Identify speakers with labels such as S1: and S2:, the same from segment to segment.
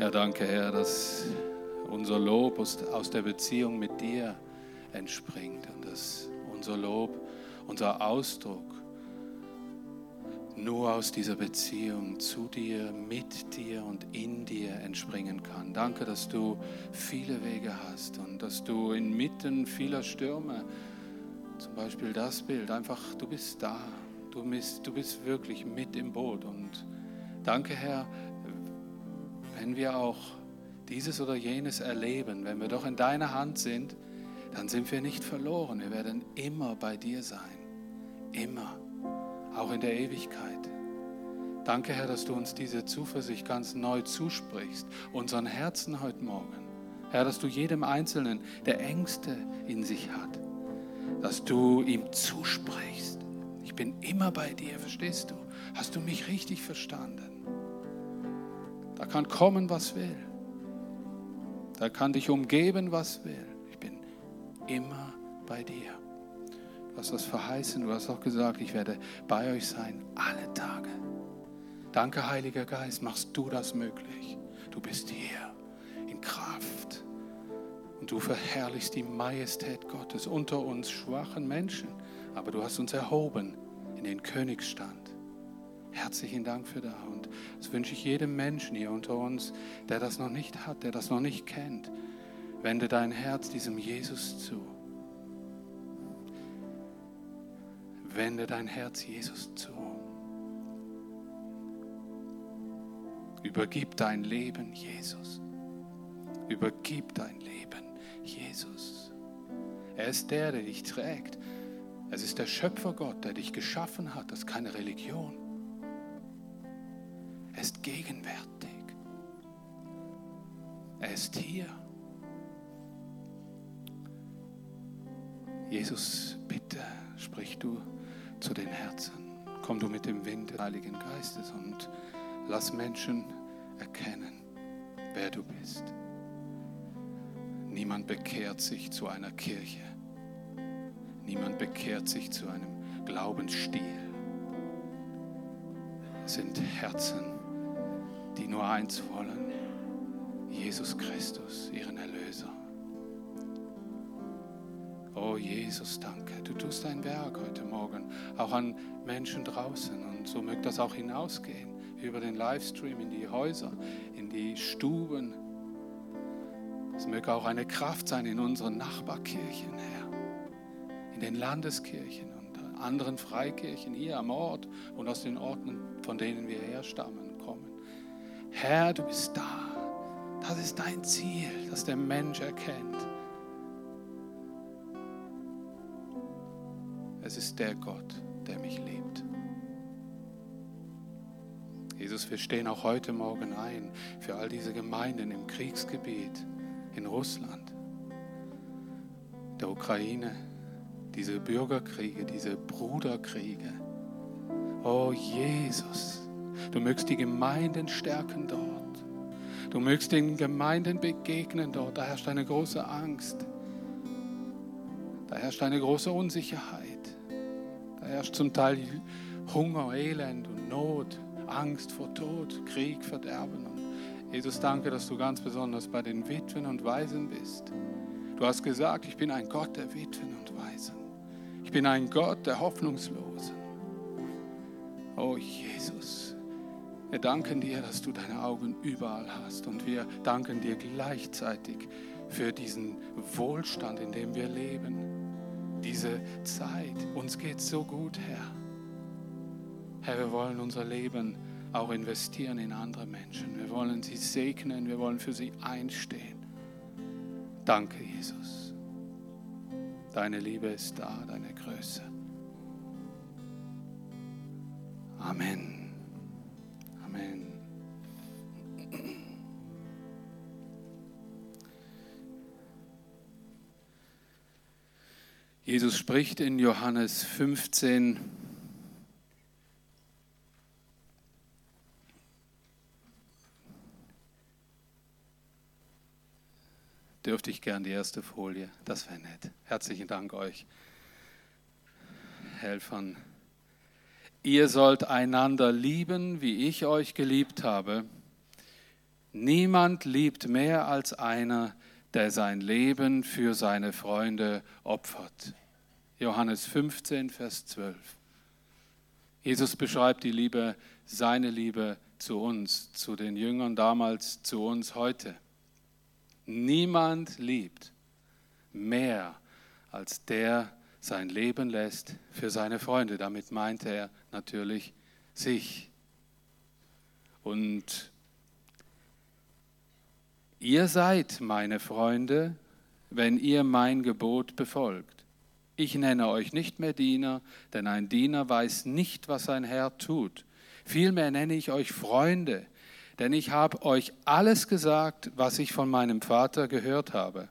S1: Ja, danke, Herr, dass unser Lob aus der Beziehung mit dir entspringt und dass unser Lob, unser Ausdruck nur aus dieser Beziehung zu dir, mit dir und in dir entspringen kann. Danke, dass du viele Wege hast und dass du inmitten vieler Stürme, zum Beispiel das Bild, einfach, du bist da, du bist, du bist wirklich mit im Boot. Und danke, Herr, wenn wir auch dieses oder jenes erleben, wenn wir doch in deiner Hand sind, dann sind wir nicht verloren. Wir werden immer bei dir sein. Immer auch in der Ewigkeit. Danke, Herr, dass du uns diese Zuversicht ganz neu zusprichst, unseren Herzen heute Morgen. Herr, dass du jedem Einzelnen, der Ängste in sich hat, dass du ihm zusprichst. Ich bin immer bei dir, verstehst du? Hast du mich richtig verstanden? Da kann kommen, was will. Da kann dich umgeben, was will. Ich bin immer bei dir. Du hast das verheißen, du hast auch gesagt, ich werde bei euch sein alle Tage. Danke, Heiliger Geist, machst du das möglich. Du bist hier in Kraft und du verherrlichst die Majestät Gottes unter uns schwachen Menschen. Aber du hast uns erhoben in den Königsstand. Herzlichen Dank für das. Und das wünsche ich jedem Menschen hier unter uns, der das noch nicht hat, der das noch nicht kennt. Wende dein Herz diesem Jesus zu. Wende dein Herz Jesus zu. Übergib dein Leben Jesus. Übergib dein Leben Jesus. Er ist der, der dich trägt. Es ist der Schöpfergott, der dich geschaffen hat. Das ist keine Religion. Gegenwärtig. Er ist hier. Jesus, bitte sprich du zu den Herzen. Komm du mit dem Wind des Heiligen Geistes und lass Menschen erkennen, wer du bist. Niemand bekehrt sich zu einer Kirche. Niemand bekehrt sich zu einem Glaubensstil. Es sind Herzen, die nur eins wollen, Jesus Christus, ihren Erlöser. Oh Jesus, danke. Du tust dein Werk heute Morgen, auch an Menschen draußen. Und so mögt das auch hinausgehen über den Livestream in die Häuser, in die Stuben. Es möge auch eine Kraft sein in unseren Nachbarkirchen, Herr, in den Landeskirchen und anderen Freikirchen hier am Ort und aus den Orten, von denen wir herstammen. Herr, du bist da. Das ist dein Ziel, dass der Mensch erkennt. Es ist der Gott, der mich liebt. Jesus, wir stehen auch heute Morgen ein für all diese Gemeinden im Kriegsgebiet, in Russland, der Ukraine, diese Bürgerkriege, diese Bruderkriege. Oh Jesus, du mögst die Gemeinden stärken dort. Du mögst den Gemeinden begegnen dort. Da herrscht eine große Angst. Da herrscht eine große Unsicherheit. Da herrscht zum Teil Hunger, Elend und Not. Angst vor Tod, Krieg, Verderben. Und Jesus, danke, dass du ganz besonders bei den Witwen und Waisen bist. Du hast gesagt, ich bin ein Gott der Witwen und Waisen. Ich bin ein Gott der Hoffnungslosen. Oh Jesus, wir danken dir, dass du deine Augen überall hast. Und wir danken dir gleichzeitig für diesen Wohlstand, in dem wir leben. Diese Zeit. Uns geht so gut, Herr. Herr, wir wollen unser Leben auch investieren in andere Menschen. Wir wollen sie segnen, wir wollen für sie einstehen. Danke, Jesus. Deine Liebe ist da, deine Größe. Amen. Amen. Jesus spricht in Johannes 15, dürfte ich gern die erste Folie. Das wäre nett. Herzlichen Dank euch Helfern. Ihr sollt einander lieben, wie ich euch geliebt habe. Niemand liebt mehr als einer, der sein Leben für seine Freunde opfert. Johannes 15, Vers 12. Jesus beschreibt die Liebe, seine Liebe zu uns, zu den Jüngern damals, zu uns heute. Niemand liebt mehr als der sein Leben lässt für seine Freunde. Damit meinte er natürlich sich. Und ihr seid meine Freunde, wenn ihr mein Gebot befolgt. Ich nenne euch nicht mehr Diener, denn ein Diener weiß nicht, was sein Herr tut. Vielmehr nenne ich euch Freunde, denn ich habe euch alles gesagt, was ich von meinem Vater gehört habe.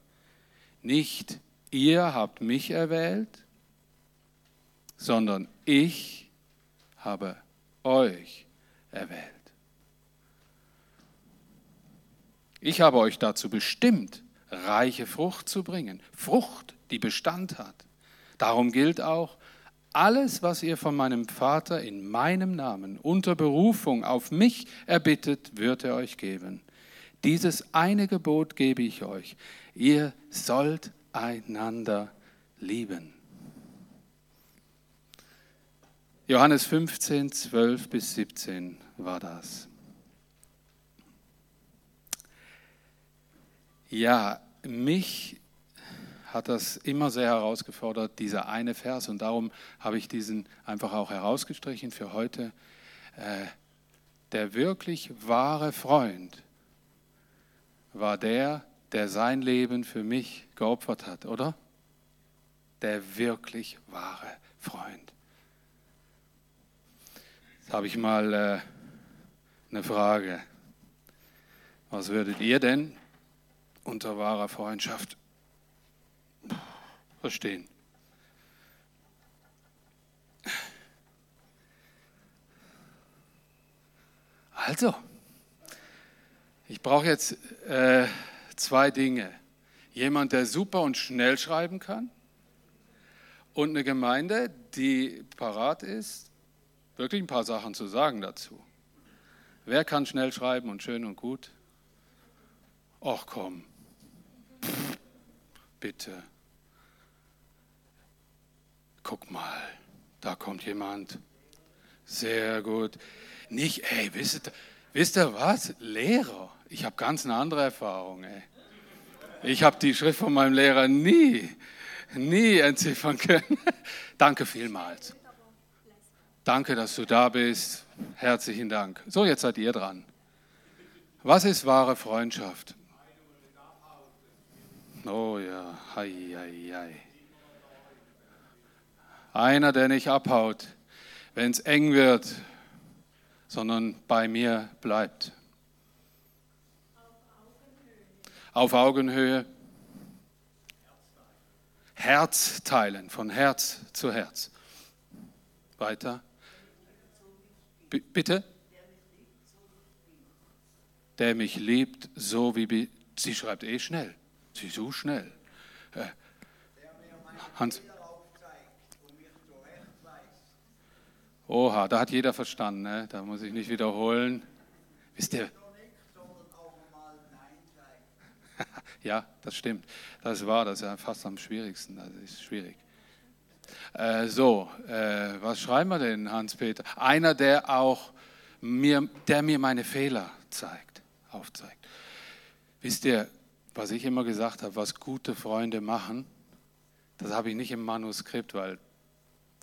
S1: Nicht ihr habt mich erwählt, sondern ich habe euch erwählt. Ich habe euch dazu bestimmt, reiche Frucht zu bringen, Frucht, die Bestand hat. Darum gilt auch, alles, was ihr von meinem Vater in meinem Namen unter Berufung auf mich erbittet, wird er euch geben. Dieses eine Gebot gebe ich euch. Ihr sollt einander lieben. Johannes 15, 12 bis 17 war das. Ja, mich hat das immer sehr herausgefordert, dieser eine Vers. Und darum habe ich diesen einfach auch herausgestrichen für heute. Äh, der wirklich wahre Freund war der, der sein Leben für mich geopfert hat, oder? Der wirklich wahre Freund. Jetzt habe ich mal äh, eine Frage. Was würdet ihr denn unter wahrer Freundschaft verstehen? Also, ich brauche jetzt äh, zwei Dinge. Jemand, der super und schnell schreiben kann und eine Gemeinde, die parat ist, wirklich ein paar Sachen zu sagen dazu. Wer kann schnell schreiben und schön und gut? Ach komm, Pff, bitte. Guck mal, da kommt jemand. Sehr gut. Nicht, ey, wisst wisst ihr was? Lehrer. Ich habe ganz eine andere Erfahrung. Ey. Ich habe die Schrift von meinem Lehrer nie, nie entziffern können. Danke vielmals. Danke, dass du da bist. Herzlichen Dank. So, jetzt seid ihr dran. Was ist wahre Freundschaft? Oh ja, hei, hei, hei. Einer, der nicht abhaut, wenn es eng wird, sondern bei mir bleibt. Auf Augenhöhe. Herz teilen, von Herz zu Herz. Weiter. B bitte? Der mich liebt, so wie. Sie schreibt eh schnell. Sie so schnell. Äh, Hans. Oha, da hat jeder verstanden, ne? da muss ich nicht wiederholen. Wisst ihr, Ja, das stimmt. Das war das ja fast am schwierigsten. Das ist schwierig. Äh, so, äh, was schreiben wir denn, Hans-Peter? Einer, der auch mir, der mir meine Fehler zeigt, aufzeigt. Wisst ihr, was ich immer gesagt habe, was gute Freunde machen, das habe ich nicht im Manuskript, weil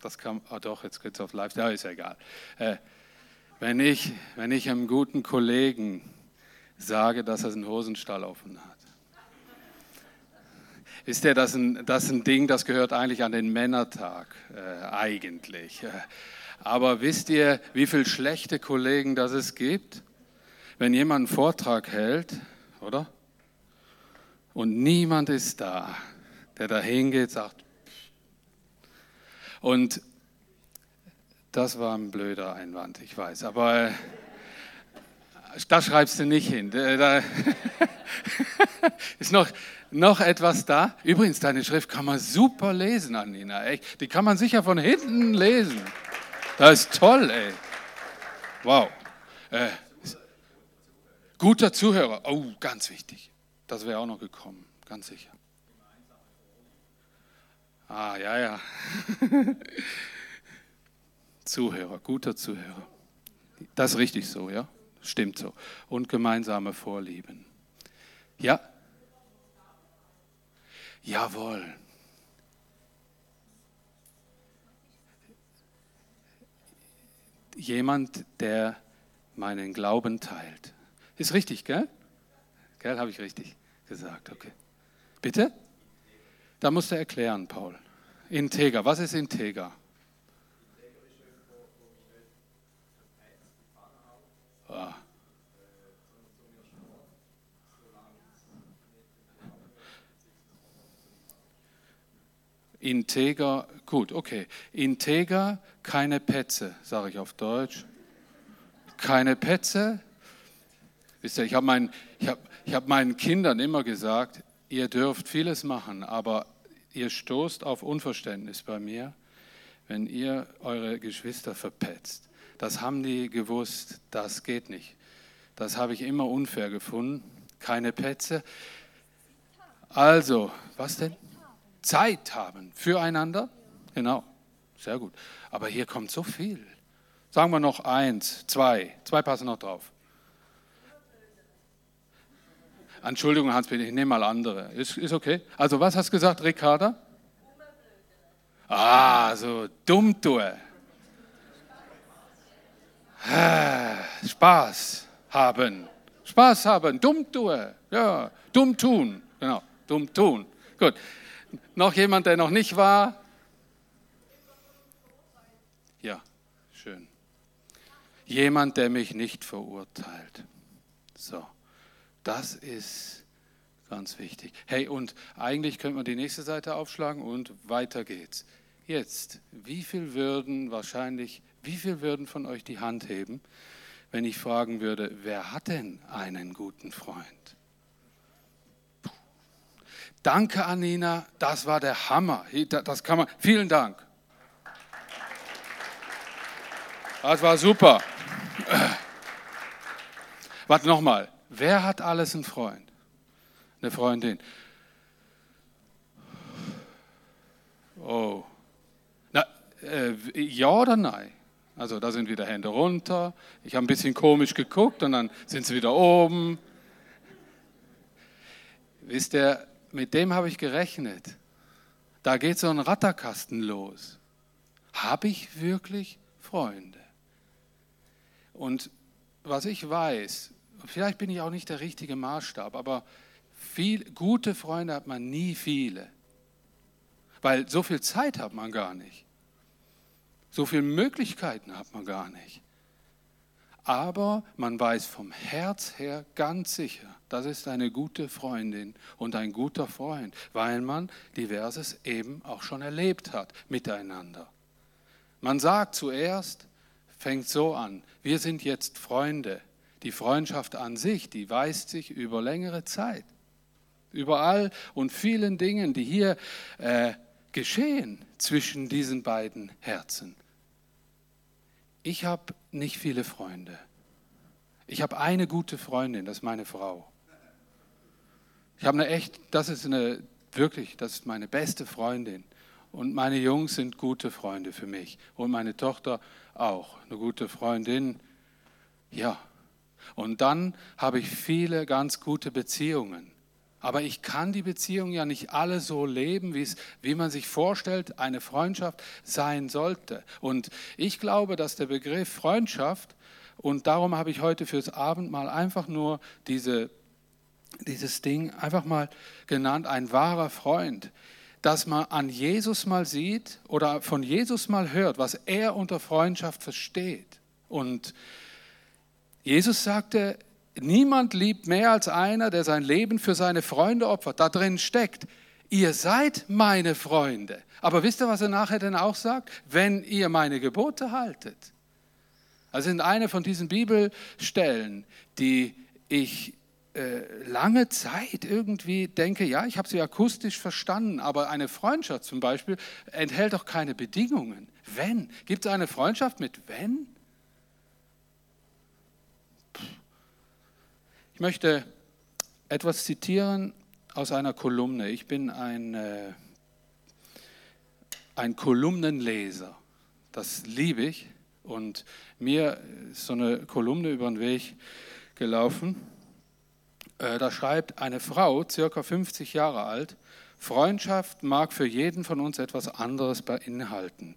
S1: das kam, oh doch, jetzt geht es auf live, ja, ist ja egal. Äh, wenn, ich, wenn ich einem guten Kollegen sage, dass er einen Hosenstall offen hat, Wisst ihr, das ist ein, das ist ein Ding, das gehört eigentlich an den Männertag, äh, eigentlich. Aber wisst ihr, wie viele schlechte Kollegen das es gibt? Wenn jemand einen Vortrag hält, oder? Und niemand ist da, der da hingeht, sagt, und das war ein blöder Einwand, ich weiß, aber äh, da schreibst du nicht hin. Da ist noch, noch etwas da? Übrigens, deine Schrift kann man super lesen, Anina. Die kann man sicher von hinten lesen. Das ist toll, ey. Wow. Äh, Guter Zuhörer. Oh, ganz wichtig. Das wäre auch noch gekommen, ganz sicher. Ah, ja, ja. Zuhörer, guter Zuhörer. Das ist richtig so, ja? Stimmt so. Und gemeinsame Vorlieben. Ja? Jawohl. Jemand, der meinen Glauben teilt. Ist richtig, gell? Gell, habe ich richtig gesagt, okay. Bitte? Da musst du erklären, Paul. Integer, was ist Integer? Ah. Integer, gut, okay. Integer, keine Petze, sage ich auf Deutsch. Keine Petze. Wisst ihr, ich habe mein, hab, hab meinen Kindern immer gesagt, ihr dürft vieles machen, aber ihr stoßt auf Unverständnis bei mir, wenn ihr eure Geschwister verpetzt. Das haben die gewusst, das geht nicht. Das habe ich immer unfair gefunden. Keine Petze. Also, was denn? Zeit haben füreinander. Genau, sehr gut. Aber hier kommt so viel. Sagen wir noch eins, zwei. Zwei passen noch drauf. Entschuldigung, Hans-Peter, ich nehme mal andere. Ist, ist okay? Also, was hast du gesagt, Ricarda? Ah, so dumm tue. Ah, Spaß haben. Spaß haben, dumm tue. Ja, dumm tun. Genau, dumm tun. Gut. Noch jemand, der noch nicht war? Ja, schön. Jemand, der mich nicht verurteilt. So. Das ist ganz wichtig. Hey, und eigentlich könnte man die nächste Seite aufschlagen und weiter geht's. Jetzt, wie viel würden wahrscheinlich, wie viel würden von euch die Hand heben, wenn ich fragen würde, wer hat denn einen guten Freund? Danke, Anina, das war der Hammer. Das kann man. Vielen Dank. Das war super. Warte nochmal. Wer hat alles einen Freund? Eine Freundin? Oh. Na, äh, ja oder nein? Also da sind wieder Hände runter. Ich habe ein bisschen komisch geguckt und dann sind sie wieder oben. Wisst ihr, mit dem habe ich gerechnet. Da geht so ein Ratterkasten los. Habe ich wirklich Freunde? Und was ich weiß, vielleicht bin ich auch nicht der richtige Maßstab, aber viel, gute Freunde hat man nie viele. Weil so viel Zeit hat man gar nicht. So viele Möglichkeiten hat man gar nicht. Aber man weiß vom Herz her ganz sicher, das ist eine gute Freundin und ein guter Freund, weil man diverses eben auch schon erlebt hat miteinander. Man sagt zuerst, fängt so an, wir sind jetzt Freunde. Die Freundschaft an sich, die weist sich über längere Zeit. Überall und vielen Dingen, die hier äh, geschehen zwischen diesen beiden Herzen. Ich habe nicht viele Freunde. Ich habe eine gute Freundin, das ist meine Frau. Ich habe eine echt, das ist eine, wirklich, das ist meine beste Freundin. Und meine Jungs sind gute Freunde für mich. Und meine Tochter auch, eine gute Freundin. Ja, und dann habe ich viele ganz gute Beziehungen. Aber ich kann die Beziehungen ja nicht alle so leben, wie man sich vorstellt, eine Freundschaft sein sollte. Und ich glaube, dass der Begriff Freundschaft, und darum habe ich heute fürs Abendmahl einfach nur diese, dieses Ding einfach mal genannt, ein wahrer Freund, dass man an Jesus mal sieht oder von Jesus mal hört, was er unter Freundschaft versteht. Und Jesus sagte, niemand liebt mehr als einer, der sein Leben für seine Freunde opfert. Da drin steckt, ihr seid meine Freunde. Aber wisst ihr, was er nachher denn auch sagt? Wenn ihr meine Gebote haltet. Also in einer von diesen Bibelstellen, die ich äh, lange Zeit irgendwie denke, ja, ich habe sie akustisch verstanden, aber eine Freundschaft zum Beispiel enthält doch keine Bedingungen. Wenn? Gibt es eine Freundschaft mit wenn? Ich möchte etwas zitieren aus einer Kolumne. Ich bin ein, äh, ein Kolumnenleser. Das liebe ich. Und mir ist so eine Kolumne über den Weg gelaufen. Äh, da schreibt eine Frau, circa 50 Jahre alt, Freundschaft mag für jeden von uns etwas anderes beinhalten.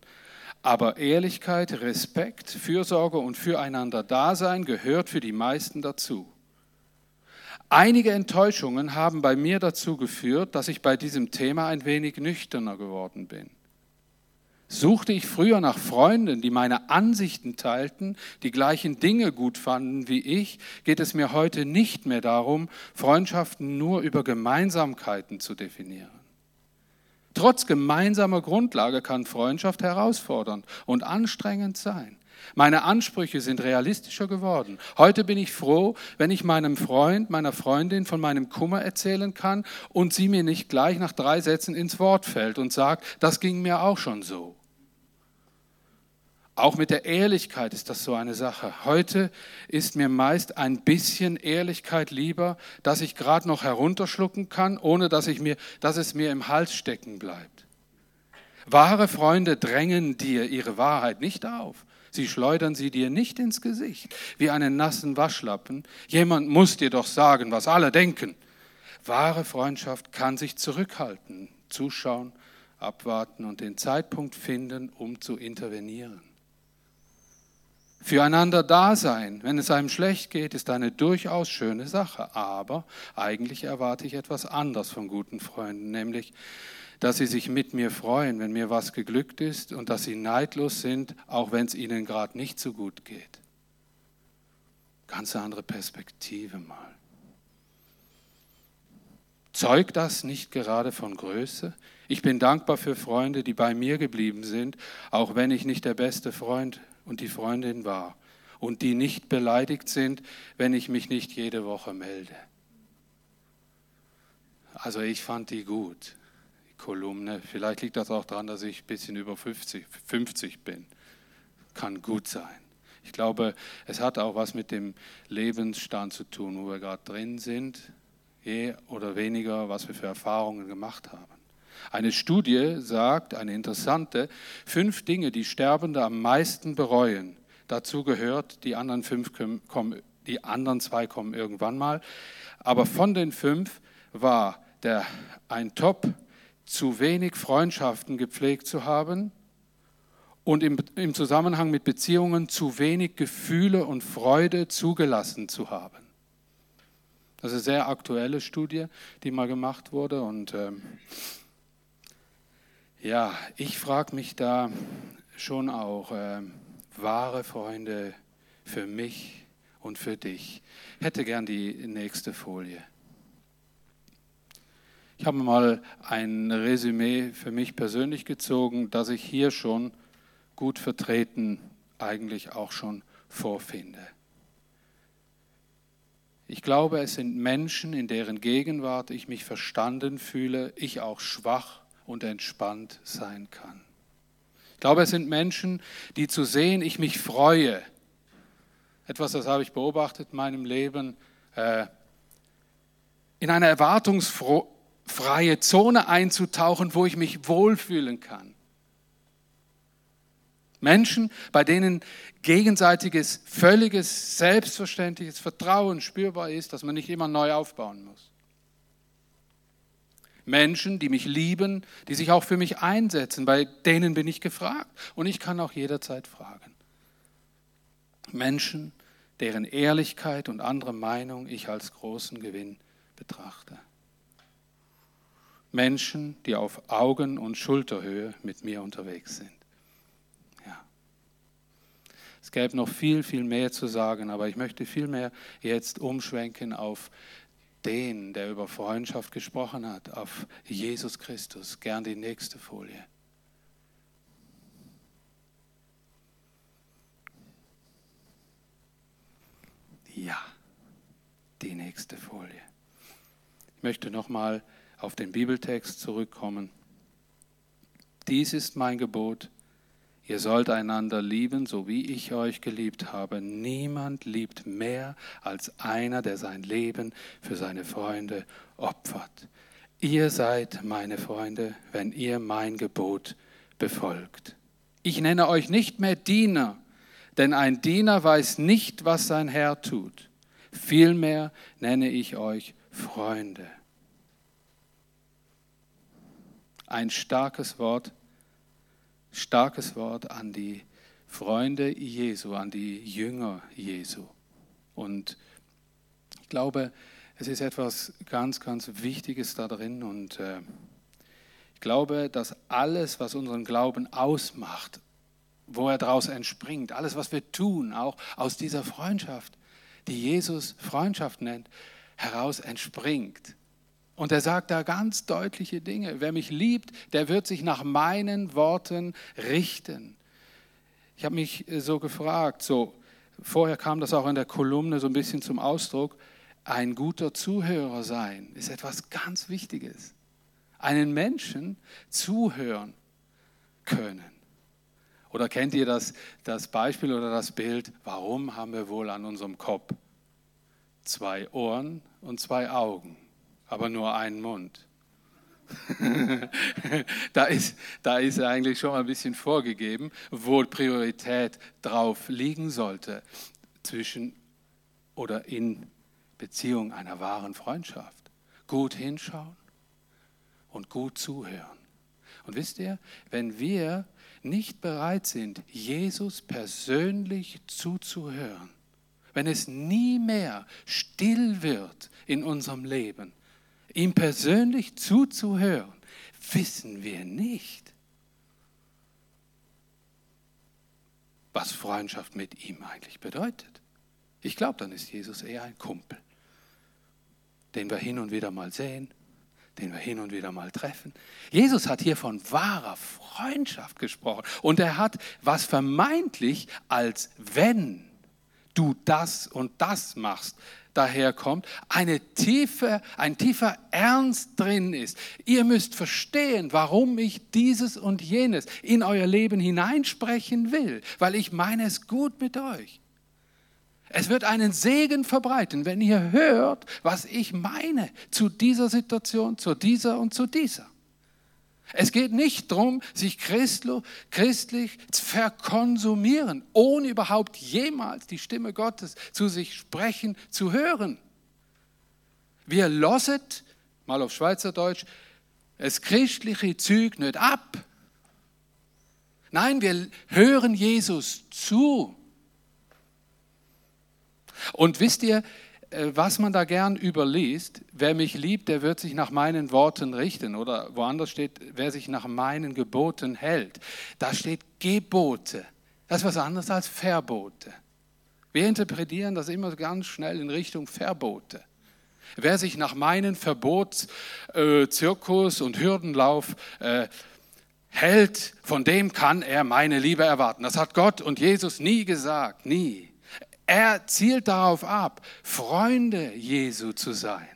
S1: Aber Ehrlichkeit, Respekt, Fürsorge und füreinander Dasein gehört für die meisten dazu. Einige Enttäuschungen haben bei mir dazu geführt, dass ich bei diesem Thema ein wenig nüchterner geworden bin. Suchte ich früher nach Freunden, die meine Ansichten teilten, die gleichen Dinge gut fanden wie ich, geht es mir heute nicht mehr darum, Freundschaften nur über Gemeinsamkeiten zu definieren. Trotz gemeinsamer Grundlage kann Freundschaft herausfordernd und anstrengend sein. Meine Ansprüche sind realistischer geworden. Heute bin ich froh, wenn ich meinem Freund, meiner Freundin von meinem Kummer erzählen kann und sie mir nicht gleich nach drei Sätzen ins Wort fällt und sagt, das ging mir auch schon so. Auch mit der Ehrlichkeit ist das so eine Sache. Heute ist mir meist ein bisschen Ehrlichkeit lieber, dass ich gerade noch herunterschlucken kann, ohne dass, ich mir, dass es mir im Hals stecken bleibt. Wahre Freunde drängen dir ihre Wahrheit nicht auf. Sie schleudern sie dir nicht ins Gesicht, wie einen nassen Waschlappen. Jemand muss dir doch sagen, was alle denken. Wahre Freundschaft kann sich zurückhalten, zuschauen, abwarten und den Zeitpunkt finden, um zu intervenieren. Füreinander da sein, wenn es einem schlecht geht, ist eine durchaus schöne Sache. Aber eigentlich erwarte ich etwas anderes von guten Freunden, nämlich, dass sie sich mit mir freuen, wenn mir was geglückt ist und dass sie neidlos sind, auch wenn es ihnen gerade nicht so gut geht. Ganz andere Perspektive mal. Zeugt das nicht gerade von Größe? Ich bin dankbar für Freunde, die bei mir geblieben sind, auch wenn ich nicht der beste Freund und die Freundin war und die nicht beleidigt sind, wenn ich mich nicht jede Woche melde. Also ich fand die gut, Kolumne. Vielleicht liegt das auch daran, dass ich ein bisschen über 50, 50 bin. Kann gut sein. Ich glaube, es hat auch was mit dem Lebensstand zu tun, wo wir gerade drin sind, je oder weniger, was wir für Erfahrungen gemacht haben. Eine Studie sagt, eine interessante, fünf Dinge, die Sterbende am meisten bereuen. Dazu gehört, die anderen, fünf kommen, die anderen zwei kommen irgendwann mal. Aber von den fünf war der, ein Top, zu wenig Freundschaften gepflegt zu haben und im, im Zusammenhang mit Beziehungen zu wenig Gefühle und Freude zugelassen zu haben. Das ist eine sehr aktuelle Studie, die mal gemacht wurde und ähm, ja, ich frage mich da schon auch, äh, wahre Freunde für mich und für dich. Ich hätte gern die nächste Folie. Ich habe mal ein Resümee für mich persönlich gezogen, das ich hier schon gut vertreten eigentlich auch schon vorfinde. Ich glaube, es sind Menschen, in deren Gegenwart ich mich verstanden fühle, ich auch schwach und entspannt sein kann. Ich glaube, es sind Menschen, die zu sehen, ich mich freue. Etwas, das habe ich beobachtet in meinem Leben, äh, in eine erwartungsfreie Zone einzutauchen, wo ich mich wohlfühlen kann. Menschen, bei denen gegenseitiges, völliges, selbstverständliches Vertrauen spürbar ist, dass man nicht immer neu aufbauen muss. Menschen, die mich lieben, die sich auch für mich einsetzen. Bei denen bin ich gefragt und ich kann auch jederzeit fragen. Menschen, deren Ehrlichkeit und andere Meinung ich als großen Gewinn betrachte. Menschen, die auf Augen- und Schulterhöhe mit mir unterwegs sind. Ja. Es gäbe noch viel, viel mehr zu sagen, aber ich möchte viel mehr jetzt umschwenken auf den, der über Freundschaft gesprochen hat, auf Jesus Christus. Gern die nächste Folie. Ja, die nächste Folie. Ich möchte nochmal auf den Bibeltext zurückkommen. Dies ist mein Gebot. Ihr sollt einander lieben, so wie ich euch geliebt habe. Niemand liebt mehr als einer, der sein Leben für seine Freunde opfert. Ihr seid meine Freunde, wenn ihr mein Gebot befolgt. Ich nenne euch nicht mehr Diener, denn ein Diener weiß nicht, was sein Herr tut. Vielmehr nenne ich euch Freunde. Ein starkes Wort starkes Wort an die Freunde Jesu, an die Jünger Jesu. Und ich glaube, es ist etwas ganz, ganz Wichtiges da drin. Und äh, ich glaube, dass alles, was unseren Glauben ausmacht, wo er daraus entspringt, alles, was wir tun, auch aus dieser Freundschaft, die Jesus Freundschaft nennt, heraus entspringt. Und er sagt da ganz deutliche Dinge. Wer mich liebt, der wird sich nach meinen Worten richten. Ich habe mich äh, so gefragt, so vorher kam das auch in der Kolumne so ein bisschen zum Ausdruck, ein guter Zuhörer sein ist etwas ganz Wichtiges. Einen Menschen zuhören können. Oder kennt ihr das, das Beispiel oder das Bild, warum haben wir wohl an unserem Kopf zwei Ohren und zwei Augen? Aber nur einen Mund. da, ist, da ist eigentlich schon mal ein bisschen vorgegeben, wo Priorität drauf liegen sollte zwischen oder in Beziehung einer wahren Freundschaft. Gut hinschauen und gut zuhören. Und wisst ihr, wenn wir nicht bereit sind, Jesus persönlich zuzuhören, wenn es nie mehr still wird in unserem Leben, ihm persönlich zuzuhören, wissen wir nicht, was Freundschaft mit ihm eigentlich bedeutet. Ich glaube, dann ist Jesus eher ein Kumpel, den wir hin und wieder mal sehen, den wir hin und wieder mal treffen. Jesus hat hier von wahrer Freundschaft gesprochen und er hat was vermeintlich als wenn du das und das machst, daherkommt, eine tiefe, ein tiefer Ernst drin ist. Ihr müsst verstehen, warum ich dieses und jenes in euer Leben hineinsprechen will, weil ich meine es gut mit euch. Es wird einen Segen verbreiten, wenn ihr hört, was ich meine zu dieser Situation, zu dieser und zu dieser. Es geht nicht darum, sich christlich zu verkonsumieren, ohne überhaupt jemals die Stimme Gottes zu sich sprechen zu hören. Wir losset, mal auf Schweizerdeutsch, es christliche Züg nicht ab. Nein, wir hören Jesus zu. Und wisst ihr, was man da gern überliest, wer mich liebt, der wird sich nach meinen Worten richten. Oder woanders steht, wer sich nach meinen Geboten hält. Da steht Gebote. Das ist was anderes als Verbote. Wir interpretieren das immer ganz schnell in Richtung Verbote. Wer sich nach meinen Verbotszirkus äh, und Hürdenlauf äh, hält, von dem kann er meine Liebe erwarten. Das hat Gott und Jesus nie gesagt, nie. Er zielt darauf ab, Freunde Jesu zu sein.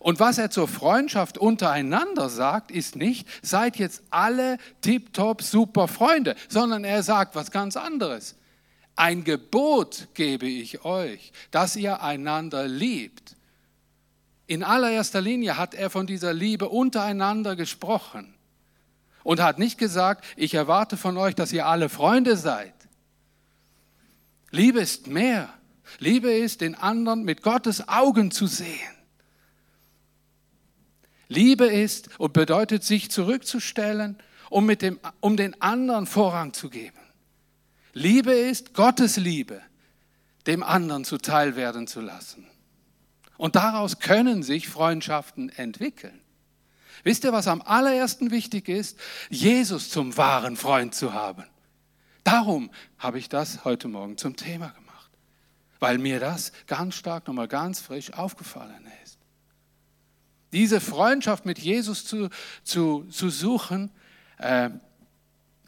S1: Und was er zur Freundschaft untereinander sagt, ist nicht, seid jetzt alle tiptop super Freunde, sondern er sagt was ganz anderes. Ein Gebot gebe ich euch, dass ihr einander liebt. In allererster Linie hat er von dieser Liebe untereinander gesprochen und hat nicht gesagt, ich erwarte von euch, dass ihr alle Freunde seid. Liebe ist mehr. Liebe ist, den anderen mit Gottes Augen zu sehen. Liebe ist und bedeutet, sich zurückzustellen, um, mit dem, um den anderen Vorrang zu geben. Liebe ist Gottes Liebe, dem anderen zuteil werden zu lassen. Und daraus können sich Freundschaften entwickeln. Wisst ihr, was am allerersten wichtig ist? Jesus zum wahren Freund zu haben. Darum habe ich das heute Morgen zum Thema gemacht, weil mir das ganz stark nochmal ganz frisch aufgefallen ist. Diese Freundschaft mit Jesus zu, zu, zu suchen äh,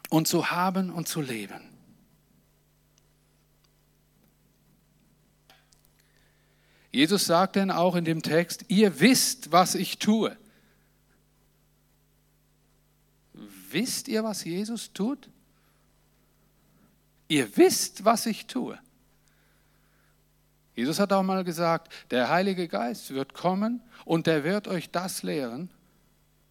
S1: und zu haben und zu leben. Jesus sagt dann auch in dem Text, ihr wisst, was ich tue. Wisst ihr, was Jesus tut? Ihr wisst, was ich tue. Jesus hat auch mal gesagt, der Heilige Geist wird kommen und der wird euch das lehren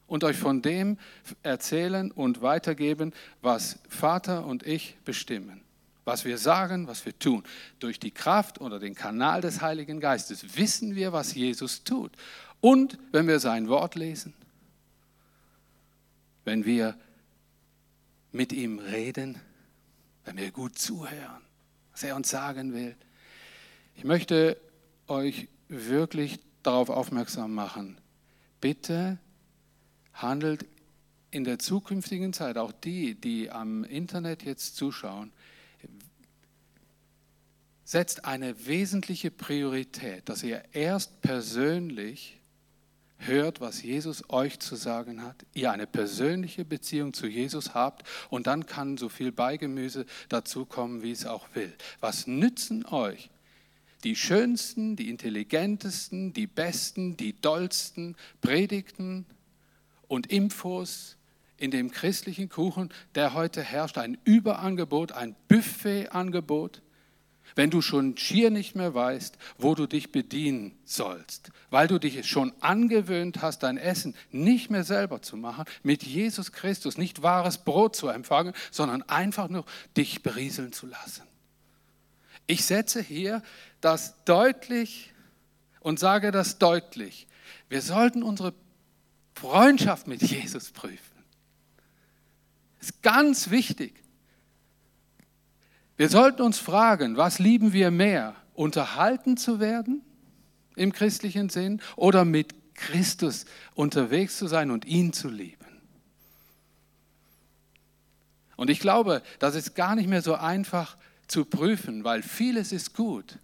S1: und euch von dem erzählen und weitergeben, was Vater und ich bestimmen. Was wir sagen, was wir tun. Durch die Kraft oder den Kanal des Heiligen Geistes wissen wir, was Jesus tut. Und wenn wir sein Wort lesen, wenn wir mit ihm reden, wenn wir gut zuhören, was er uns sagen will. Ich möchte euch wirklich darauf aufmerksam machen. Bitte handelt in der zukünftigen Zeit, auch die, die am Internet jetzt zuschauen, setzt eine wesentliche Priorität, dass ihr erst persönlich hört, was Jesus euch zu sagen hat, ihr eine persönliche Beziehung zu Jesus habt und dann kann so viel Beigemüse dazu kommen, wie es auch will. Was nützen euch die schönsten, die intelligentesten, die besten, die dollsten Predigten und Infos in dem christlichen Kuchen, der heute herrscht, ein Überangebot, ein Buffetangebot? Wenn du schon schier nicht mehr weißt, wo du dich bedienen sollst, weil du dich schon angewöhnt hast, dein Essen nicht mehr selber zu machen, mit Jesus Christus nicht wahres Brot zu empfangen, sondern einfach nur dich berieseln zu lassen. Ich setze hier das deutlich und sage das deutlich. Wir sollten unsere Freundschaft mit Jesus prüfen. Ist ganz wichtig. Wir sollten uns fragen, was lieben wir mehr? Unterhalten zu werden im christlichen Sinn oder mit Christus unterwegs zu sein und ihn zu lieben? Und ich glaube, das ist gar nicht mehr so einfach zu prüfen, weil vieles ist gut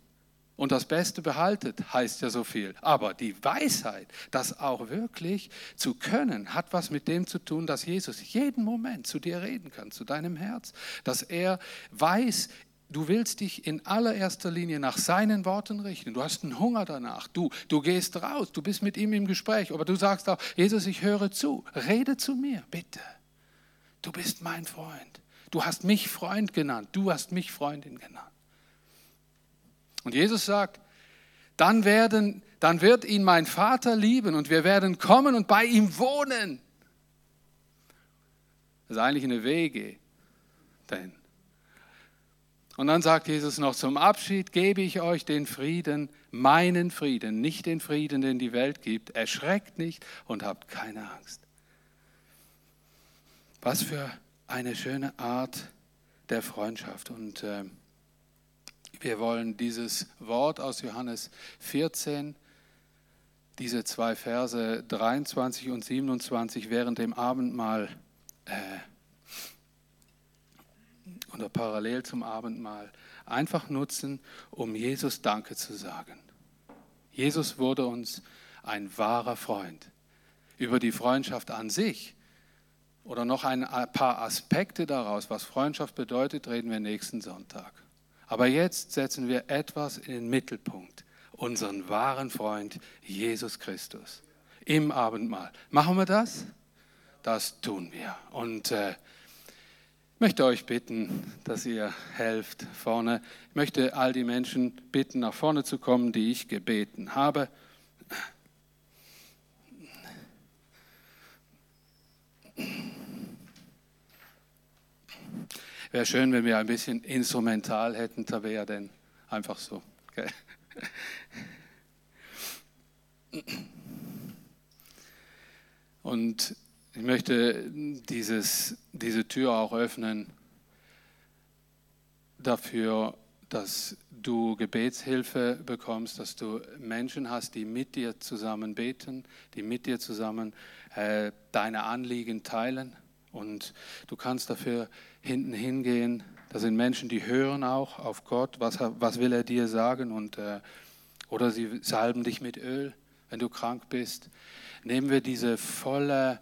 S1: und das Beste behaltet, heißt ja so viel. Aber die Weisheit, das auch wirklich zu können, hat was mit dem zu tun, dass Jesus jeden Moment zu dir reden kann, zu deinem Herz. Dass er weiß, du willst dich in allererster Linie nach seinen Worten richten. Du hast einen Hunger danach. Du, du gehst raus, du bist mit ihm im Gespräch. Aber du sagst auch, Jesus, ich höre zu. Rede zu mir, bitte. Du bist mein Freund. Du hast mich Freund genannt. Du hast mich Freundin genannt. Und Jesus sagt, dann, werden, dann wird ihn mein Vater lieben und wir werden kommen und bei ihm wohnen. Das ist eigentlich eine Wege. Denn. Und dann sagt Jesus noch, zum Abschied gebe ich euch den Frieden, meinen Frieden, nicht den Frieden, den die Welt gibt. Erschreckt nicht und habt keine Angst. Was für eine schöne Art der Freundschaft. Und äh, wir wollen dieses Wort aus Johannes 14, diese zwei Verse 23 und 27 während dem Abendmahl äh, oder parallel zum Abendmahl einfach nutzen, um Jesus Danke zu sagen. Jesus wurde uns ein wahrer Freund. Über die Freundschaft an sich oder noch ein paar Aspekte daraus, was Freundschaft bedeutet, reden wir nächsten Sonntag. Aber jetzt setzen wir etwas in den Mittelpunkt, unseren wahren Freund Jesus Christus im Abendmahl. Machen wir das? Das tun wir. Und äh, ich möchte euch bitten, dass ihr helft vorne. Ich möchte all die Menschen bitten, nach vorne zu kommen, die ich gebeten habe. Wäre schön, wenn wir ein bisschen instrumental hätten, da wäre denn einfach so. Okay. Und ich möchte dieses, diese Tür auch öffnen dafür, dass du Gebetshilfe bekommst, dass du Menschen hast, die mit dir zusammen beten, die mit dir zusammen äh, deine Anliegen teilen. Und du kannst dafür hinten hingehen. Das sind Menschen, die hören auch auf Gott, was, was will er dir sagen. Und, äh, oder sie salben dich mit Öl, wenn du krank bist. Nehmen wir diese volle,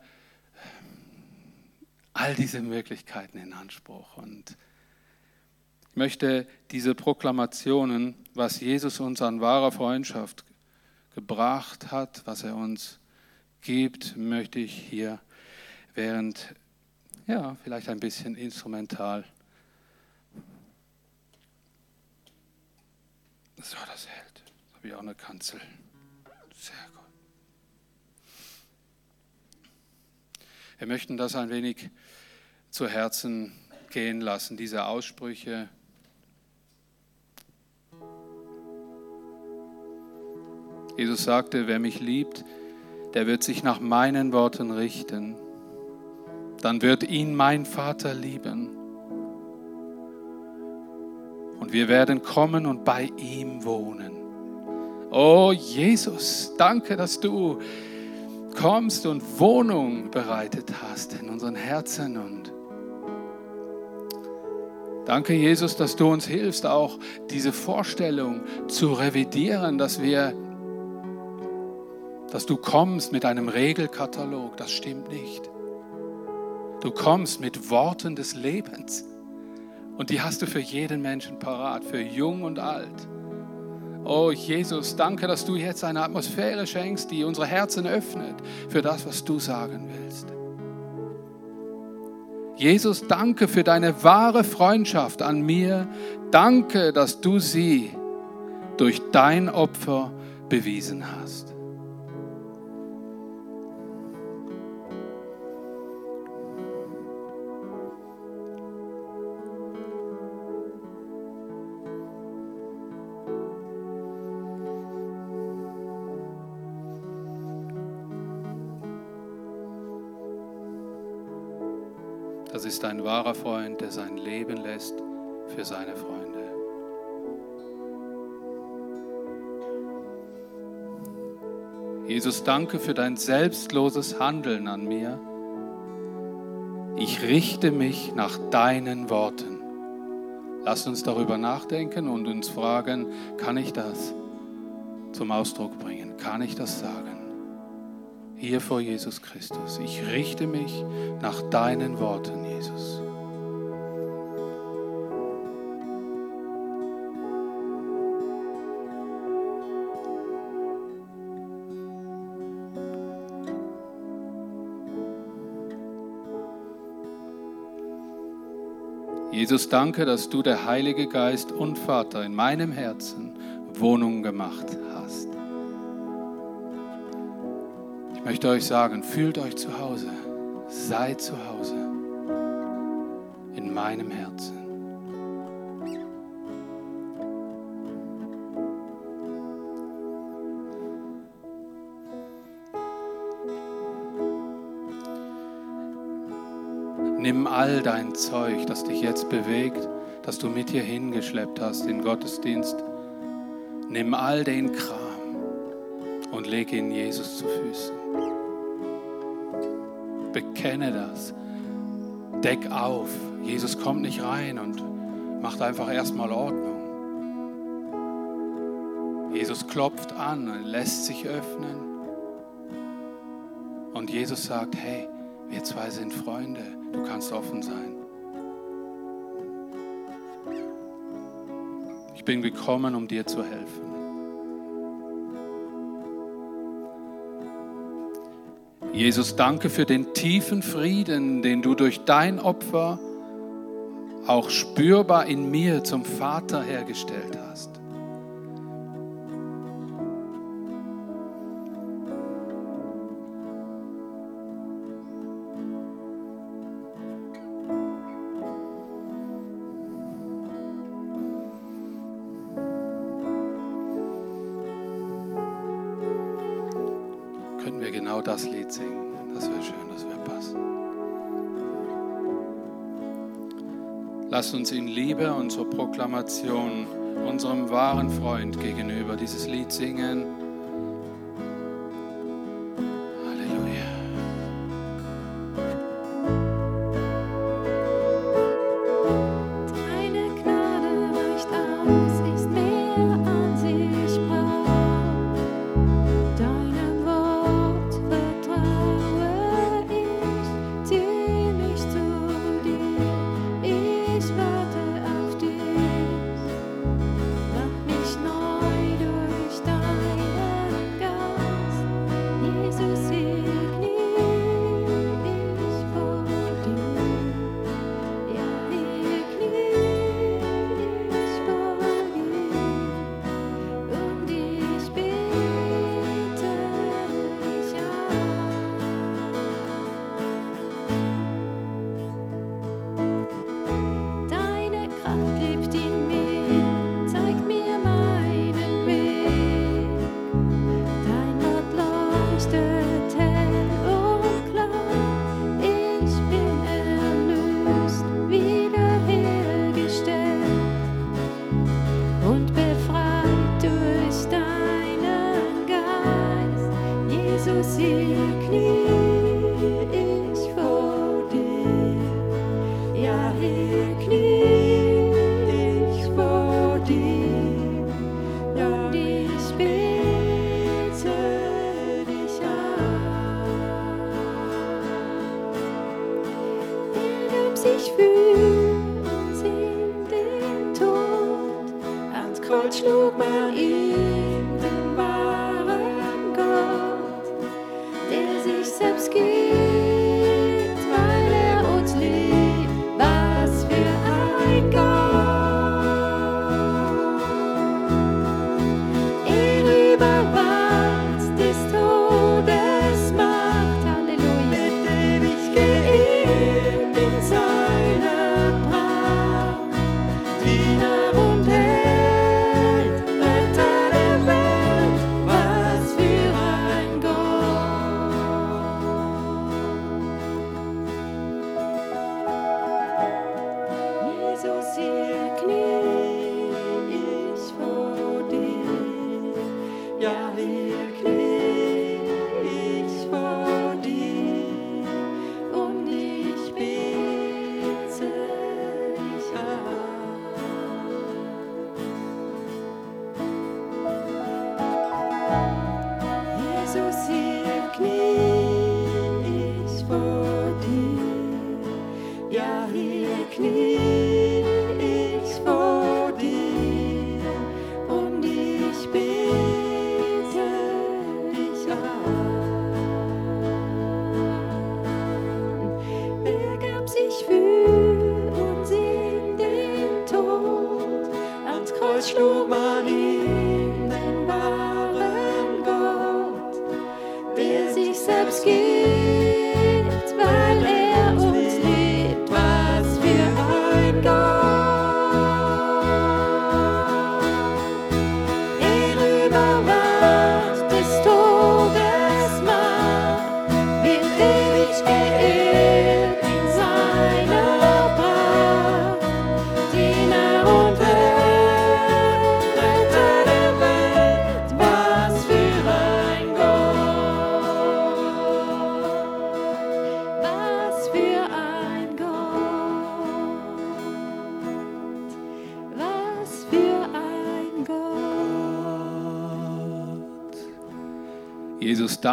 S1: all diese Möglichkeiten in Anspruch. Und ich möchte diese Proklamationen, was Jesus uns an wahrer Freundschaft gebracht hat, was er uns gibt, möchte ich hier während ja, vielleicht ein bisschen instrumental So, das hält. Habe ich auch eine Kanzel. Sehr gut. Wir möchten das ein wenig zu Herzen gehen lassen, diese Aussprüche. Jesus sagte, wer mich liebt, der wird sich nach meinen Worten richten. Dann wird ihn mein Vater lieben. Und wir werden kommen und bei ihm wohnen. Oh Jesus, danke, dass du kommst und Wohnung bereitet hast in unseren Herzen und Danke, Jesus, dass du uns hilfst, auch diese Vorstellung zu revidieren, dass wir, dass du kommst mit einem Regelkatalog. Das stimmt nicht. Du kommst mit Worten des Lebens. Und die hast du für jeden Menschen parat, für jung und alt. Oh Jesus, danke, dass du jetzt eine Atmosphäre schenkst, die unsere Herzen öffnet für das, was du sagen willst. Jesus, danke für deine wahre Freundschaft an mir. Danke, dass du sie durch dein Opfer bewiesen hast. Ein wahrer Freund, der sein Leben lässt für seine Freunde. Jesus, danke für dein selbstloses Handeln an mir. Ich richte mich nach deinen Worten. Lass uns darüber nachdenken und uns fragen, kann ich das zum Ausdruck bringen? Kann ich das sagen? Hier vor Jesus Christus. Ich richte mich nach deinen Worten, Jesus. Jesus, danke, dass du der Heilige Geist und Vater in meinem Herzen Wohnung gemacht hast möchte euch sagen, fühlt euch zu Hause, seid zu Hause in meinem Herzen. Nimm all dein Zeug, das dich jetzt bewegt, das du mit dir hingeschleppt hast in Gottesdienst. Nimm all den Kram und leg ihn Jesus zu Füßen. Bekenne das. Deck auf. Jesus kommt nicht rein und macht einfach erstmal Ordnung. Jesus klopft an, lässt sich öffnen. Und Jesus sagt, hey, wir zwei sind Freunde, du kannst offen sein. Ich bin gekommen, um dir zu helfen. Jesus, danke für den tiefen Frieden, den du durch dein Opfer auch spürbar in mir zum Vater hergestellt hast. Lass uns in Liebe und zur Proklamation unserem wahren Freund gegenüber dieses Lied singen.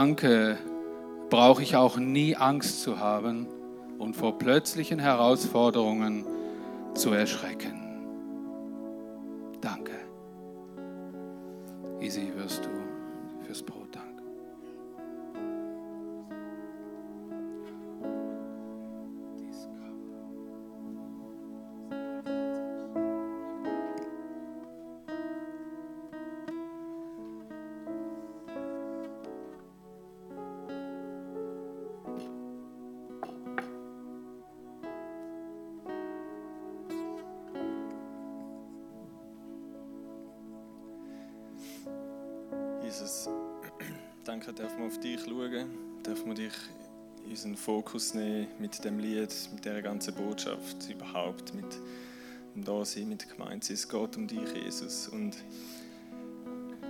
S1: Danke brauche ich auch nie Angst zu haben und vor plötzlichen Herausforderungen zu erschrecken.
S2: Fokus nehmen mit dem Lied, mit der ganzen Botschaft überhaupt, mit dem Dasein, mit der Gemeinde. Es geht um dich, Jesus. Und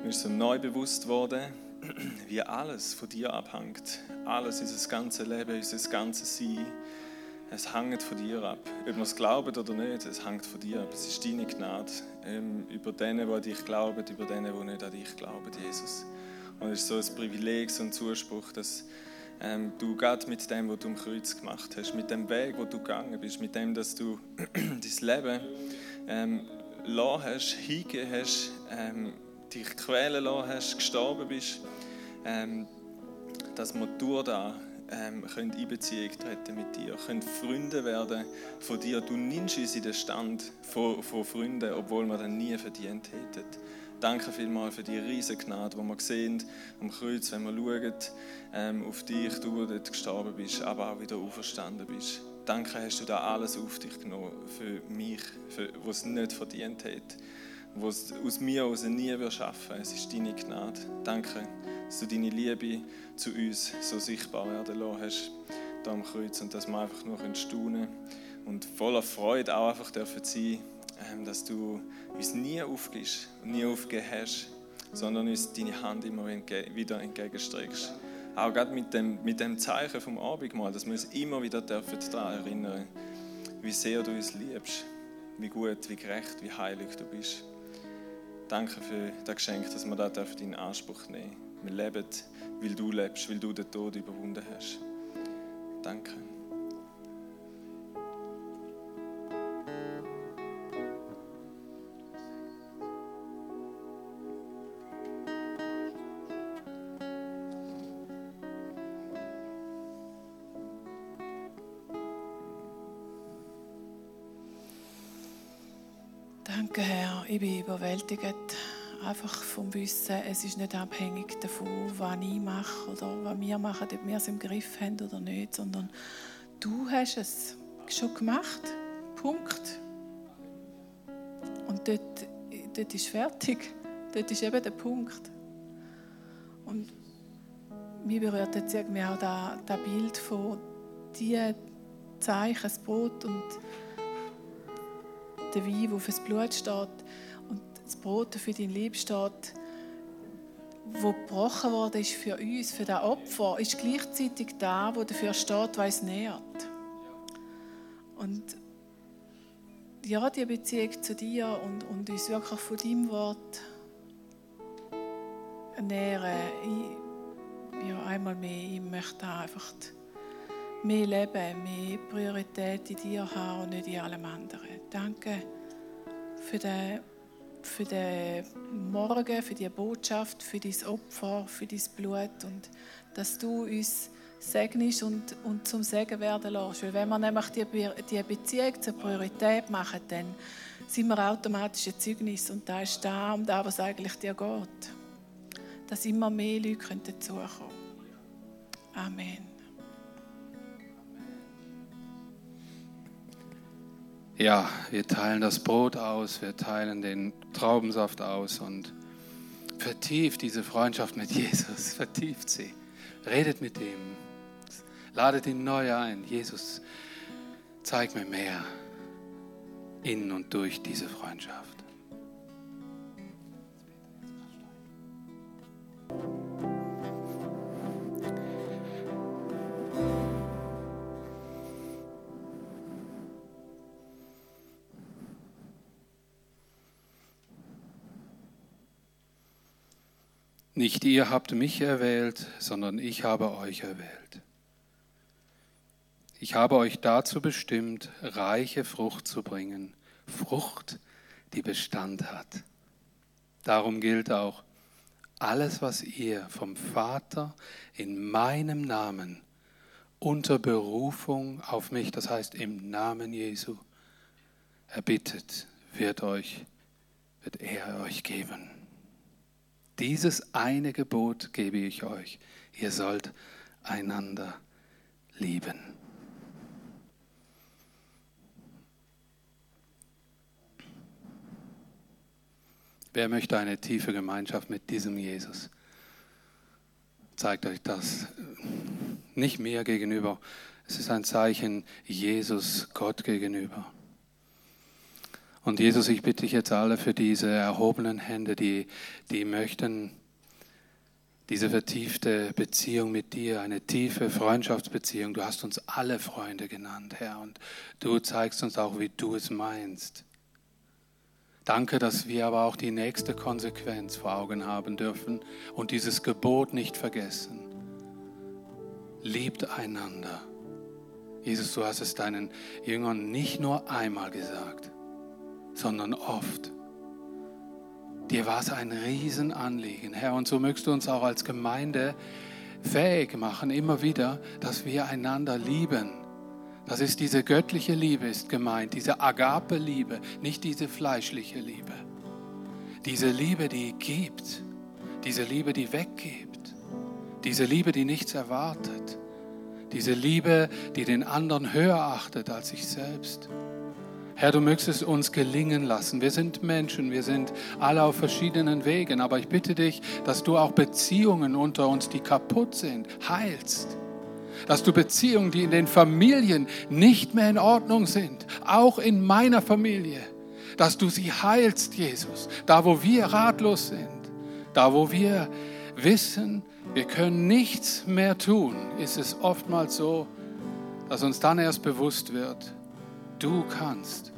S2: mir ist so neu bewusst worden, wie alles von dir abhängt. Alles, unser ganzes Leben, unser ganzes Sein, es hängt von dir ab. Ob wir es glauben oder nicht, es hängt von dir ab. Es ist deine Gnade ähm, über denen, die an dich glauben, über denen, die nicht an dich glauben, Jesus. Und es ist so ein Privileg, so ein Zuspruch, dass ähm, du gerade mit dem, was du am Kreuz gemacht hast, mit dem Weg, wo du gegangen bist, mit dem, dass du dein Leben ähm, lassen hast, hingegeben hast, ähm, dich quälen lassen hast, gestorben bist, ähm, dass wir durch das ähm, können in Beziehung treten mit dir, können Freunde werden von dir. Du nimmst uns in den Stand von, von Freunden, obwohl wir dann nie verdient hätten. Danke vielmals für die riesige Gnade, die wir sehen am Kreuz, wenn wir schauen ähm, auf dich, du dort gestorben bist, aber auch wieder auferstanden bist. Danke, hast du da alles auf dich genommen für mich, für, was es nicht verdient hat, was aus mir aus nie wird schaffen. Es ist deine Gnade. Danke, dass du deine Liebe zu uns so sichtbar werden lassen hast da am Kreuz und dass wir einfach nur staunen und voller Freude auch einfach dürfen sein ähm, dass du uns nie aufgibst und nie aufgegeben sondern uns deine Hand immer wieder entgegenstreckst. Auch gerade mit dem, mit dem Zeichen vom Abendmahl, dass wir uns immer wieder daran erinnern wie sehr du uns liebst, wie gut, wie gerecht, wie heilig du bist. Danke für das Geschenk, dass wir das in Anspruch nehmen dürfen. Wir leben, weil du lebst, weil du den Tod überwunden hast. Danke.
S3: Danke, Herr. Ich bin überwältigt einfach vom Wissen, es ist nicht abhängig davon, was ich mache oder was wir machen, ob wir es im Griff haben oder nicht, sondern du hast es schon gemacht. Punkt. Und dort, dort ist fertig. Dort ist eben der Punkt. Und mir berührt jetzt irgendwie auch das, Bild von diesen Zeichen, das Brot und der Wein, der für das Blut steht und das Brot für dein Leben steht, wo gebrochen worden ist für uns, für das Opfer, ist gleichzeitig da, wo dafür steht, was es nährt. Und ja, die Beziehung zu dir und, und uns wirklich von deinem Wort ernähren. Ich, ja, einmal mehr, ich möchte einfach mehr leben, mehr Priorität in dir haben und nicht in allem anderen. Danke für den, für den Morgen, für die Botschaft, für dein Opfer, für dein Blut und dass du uns segnest und, und zum Segen werden lässt. Weil wenn wir nämlich die, die Beziehung zur Priorität machen, dann sind wir automatisch ein Zeugnis und da ist da, um das, was eigentlich dir geht. Dass immer mehr Leute dazukommen können. Amen.
S1: Ja, wir teilen das Brot aus, wir teilen den Traubensaft aus und vertieft diese Freundschaft mit Jesus, vertieft sie. Redet mit ihm, ladet ihn neu ein. Jesus, zeig mir mehr in und durch diese Freundschaft. Nicht ihr habt mich erwählt, sondern ich habe euch erwählt. Ich habe euch dazu bestimmt, reiche Frucht zu bringen, Frucht, die Bestand hat. Darum gilt auch, alles, was ihr vom Vater in meinem Namen unter Berufung auf mich, das heißt im Namen Jesu, erbittet, wird euch, wird er euch geben. Dieses eine Gebot gebe ich euch. Ihr sollt einander lieben. Wer möchte eine tiefe Gemeinschaft mit diesem Jesus? Zeigt euch das nicht mir gegenüber. Es ist ein Zeichen Jesus Gott gegenüber. Und Jesus, ich bitte dich jetzt alle für diese erhobenen Hände, die, die möchten diese vertiefte Beziehung mit dir, eine tiefe Freundschaftsbeziehung. Du hast uns alle Freunde genannt, Herr, und du zeigst uns auch, wie du es meinst. Danke, dass wir aber auch die nächste Konsequenz vor Augen haben dürfen und dieses Gebot nicht vergessen. Liebt einander. Jesus, du hast es deinen Jüngern nicht nur einmal gesagt, sondern oft. Dir war es ein Riesenanliegen, Herr, und so mögst du uns auch als Gemeinde fähig machen, immer wieder, dass wir einander lieben. Das ist diese göttliche Liebe ist gemeint, diese Agape-Liebe, nicht diese fleischliche Liebe. Diese Liebe, die gibt, diese Liebe, die weggibt, diese Liebe, die nichts erwartet, diese Liebe, die den anderen höher achtet als sich selbst. Herr, du mögst es uns gelingen lassen. Wir sind Menschen, wir sind alle auf verschiedenen Wegen, aber ich bitte dich, dass du auch Beziehungen unter uns, die kaputt sind, heilst. Dass du Beziehungen, die in den Familien nicht mehr in Ordnung sind, auch in meiner Familie, dass du sie heilst, Jesus. Da, wo wir ratlos sind, da, wo wir wissen, wir können nichts mehr tun, ist es oftmals so, dass uns dann erst bewusst wird, Du kannst.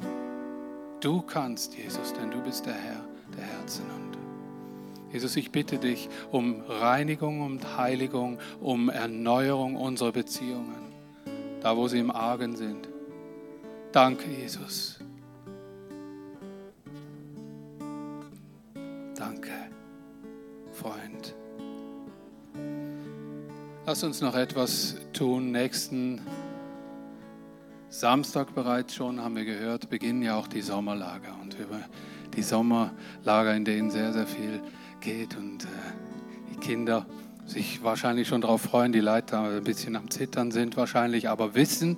S1: Du kannst, Jesus, denn du bist der Herr der Herzen. Und Jesus, ich bitte dich um Reinigung und Heiligung, um Erneuerung unserer Beziehungen, da wo sie im Argen sind. Danke, Jesus. Danke, Freund. Lass uns noch etwas tun. Nächsten Samstag bereits schon, haben wir gehört, beginnen ja auch die Sommerlager. Und über die Sommerlager, in denen sehr, sehr viel geht und äh, die Kinder sich wahrscheinlich schon darauf freuen, die Leiter ein bisschen am Zittern sind wahrscheinlich, aber wissen,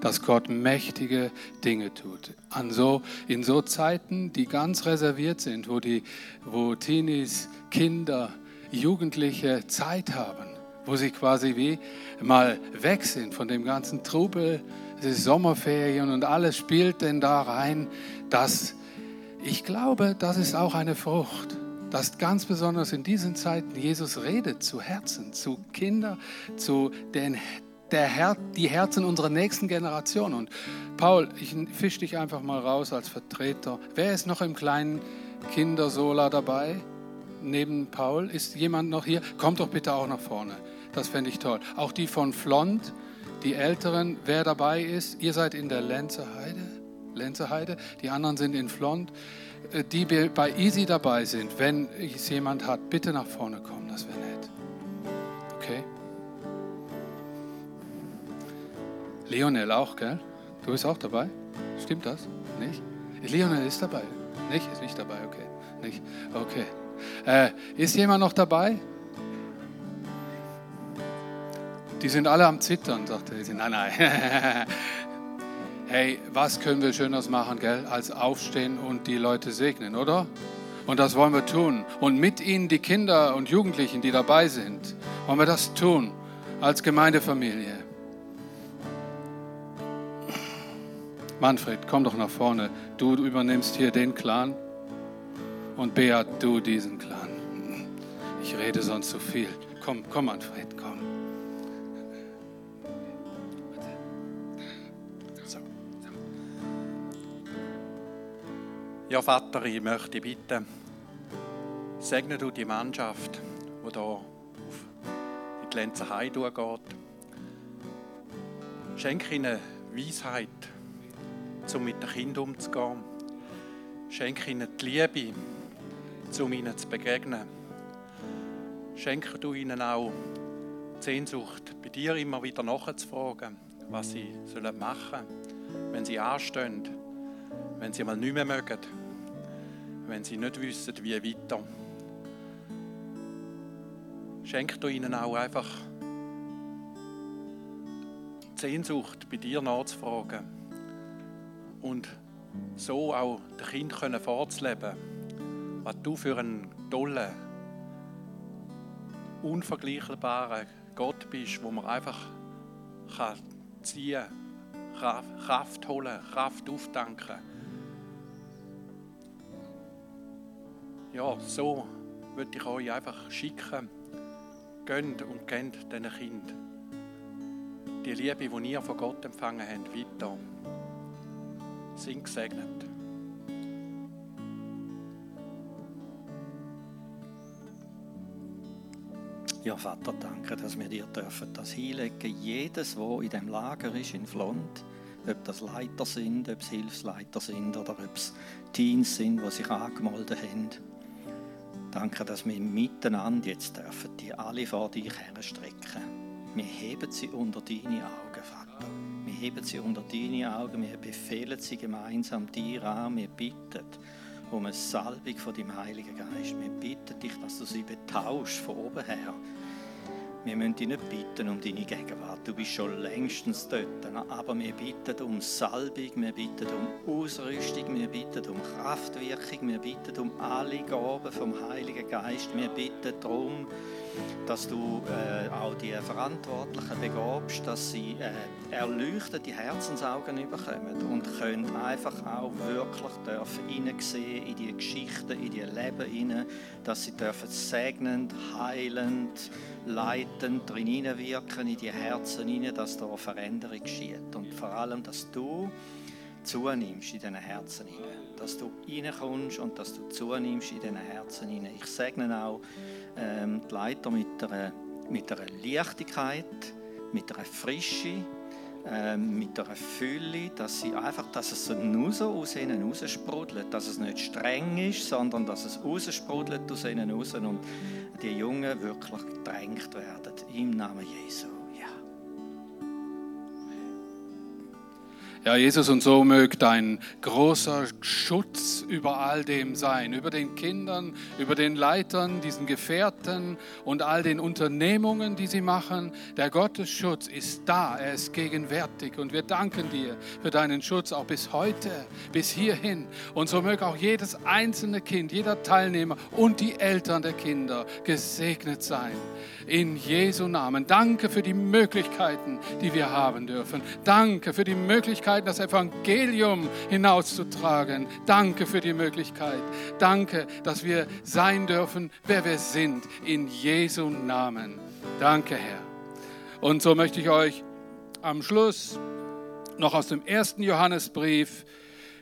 S1: dass Gott mächtige Dinge tut. An so, in so Zeiten, die ganz reserviert sind, wo, die, wo Teenies, Kinder, Jugendliche Zeit haben, wo sie quasi wie mal weg sind von dem ganzen Trubel, die Sommerferien und alles spielt denn da rein, dass ich glaube, das ist auch eine Frucht. dass ganz besonders in diesen Zeiten Jesus redet zu Herzen, zu Kindern, zu den der Her die Herzen unserer nächsten Generation. Und Paul, ich fisch dich einfach mal raus als Vertreter. Wer ist noch im kleinen Kindersola dabei? Neben Paul? Ist jemand noch hier? Kommt doch bitte auch nach vorne. Das fände ich toll. Auch die von Flont, die Älteren, wer dabei ist. Ihr seid in der Lenzer Heide. Lenzer Heide. Die anderen sind in Flont. Äh, die bei Easy dabei sind, wenn es jemand hat, bitte nach vorne kommen. Das wäre nett. Okay? Leonel auch, gell? Du bist auch dabei? Stimmt das? Nicht? Leonel ist dabei. Nicht? Ist nicht dabei, okay. Nicht? Okay. Äh, ist jemand noch dabei? Die sind alle am Zittern, sagte er. Nein, nein. hey, was können wir Schöneres machen, gell, als aufstehen und die Leute segnen, oder? Und das wollen wir tun. Und mit ihnen die Kinder und Jugendlichen, die dabei sind, wollen wir das tun als Gemeindefamilie. Manfred, komm doch nach vorne. Du übernimmst hier den Clan und Beat, du diesen Clan. Ich rede sonst zu viel. Komm, komm, Manfred, komm.
S4: Ja, Vater, ich möchte bitten, segne du die Mannschaft, die hier auf die Lenzer Heide geht. Schenke ihnen Weisheit um mit den Kindern umzugehen. Schenke ihnen die Liebe, um ihnen zu begegnen. Schenke du ihnen auch die Sehnsucht, bei dir immer wieder nachzufragen, was sie machen sollen, wenn sie anstehen, wenn sie mal nicht mehr mögen, wenn sie nicht wissen, wie weiter. Schenke du ihnen auch einfach die Sehnsucht, bei dir nachzufragen und so auch den Kindern vorzuleben, was du für einen tollen, unvergleichbaren Gott bist, wo man einfach kann ziehen Kraft holen, Kraft auftanken. Ja, so würde ich euch einfach schicken. Gönnt und kennt diesen Kind die Liebe, die ihr von Gott empfangen habt, weiter. Sind gesegnet.
S5: Ja, Vater, danke, dass wir dir dürfen das hinlegen. Jedes, wo in dem Lager ist in Flont, ob das Leiter sind, ob es Hilfsleiter sind oder ob es Teens sind, die sich angemeldet haben. Danke, dass wir miteinander jetzt dürfen, die alle vor dich herstrecken. Wir heben sie unter deine Augen, Vater. Wir heben sie unter deine Augen, wir befehlen sie gemeinsam dir an, wir bitten um eine Salbung von dem Heiligen Geist. Wir bitten dich, dass du sie betauschst von oben her. Wir müssen dich nicht bitten um deine Gegenwart, du bist schon längstens dort, aber wir bitten um Salbung, wir bitten um Ausrüstung, wir bitten um Kraftwirkung, wir bitten um alle Gaben vom Heiligen Geist, wir bitten darum, dass du äh, auch die Verantwortlichen begabst, dass sie äh, erleuchtete Herzensaugen bekommen und können einfach auch wirklich dürfen hineinsehen in die Geschichten, in die Leben hinein, dass sie dürfen segnend, heilend, leitend drin hineinwirken in die Herzen hinein, dass da eine Veränderung geschieht und vor allem, dass du zunimmst in diesen Herzen hinein, dass du reinkommst und dass du zunimmst in diesen Herzen hinein. Ich segne auch ähm, die Leiter mit einer, mit einer Leichtigkeit, mit einer Frische, ähm, mit einer Fülle, dass sie einfach, dass es raus aus ihnen raussprudelt, dass es nicht streng ist, sondern dass es raussprudelt aus ihnen raus und die Jungen wirklich gedrängt werden im Namen Jesu.
S1: Ja, Jesus, und so möge dein großer Schutz über all dem sein, über den Kindern, über den Leitern, diesen Gefährten und all den Unternehmungen, die sie machen. Der Gottesschutz ist da, er ist gegenwärtig und wir danken dir für deinen Schutz auch bis heute, bis hierhin. Und so möge auch jedes einzelne Kind, jeder Teilnehmer und die Eltern der Kinder gesegnet sein. In Jesu Namen. Danke für die Möglichkeiten, die wir haben dürfen. Danke für die Möglichkeiten, Möglichkeit, das Evangelium hinauszutragen. Danke für die Möglichkeit. Danke, dass wir sein dürfen, wer wir sind, in Jesu Namen. Danke, Herr. Und so möchte ich euch am Schluss noch aus dem ersten Johannesbrief,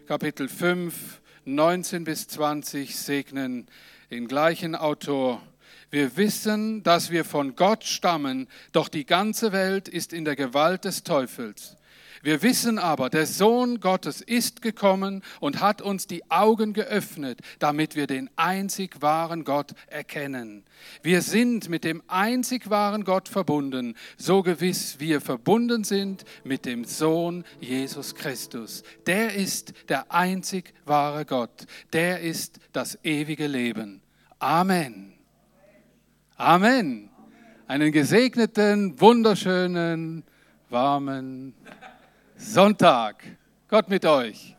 S1: Kapitel 5, 19 bis 20 segnen, den gleichen Autor. Wir wissen, dass wir von Gott stammen, doch die ganze Welt ist in der Gewalt des Teufels. Wir wissen aber, der Sohn Gottes ist gekommen und hat uns die Augen geöffnet, damit wir den einzig wahren Gott erkennen. Wir sind mit dem einzig wahren Gott verbunden, so gewiss wir verbunden sind mit dem Sohn Jesus Christus. Der ist der einzig wahre Gott. Der ist das ewige Leben. Amen. Amen. Einen gesegneten, wunderschönen, warmen Sonntag. Gott mit euch.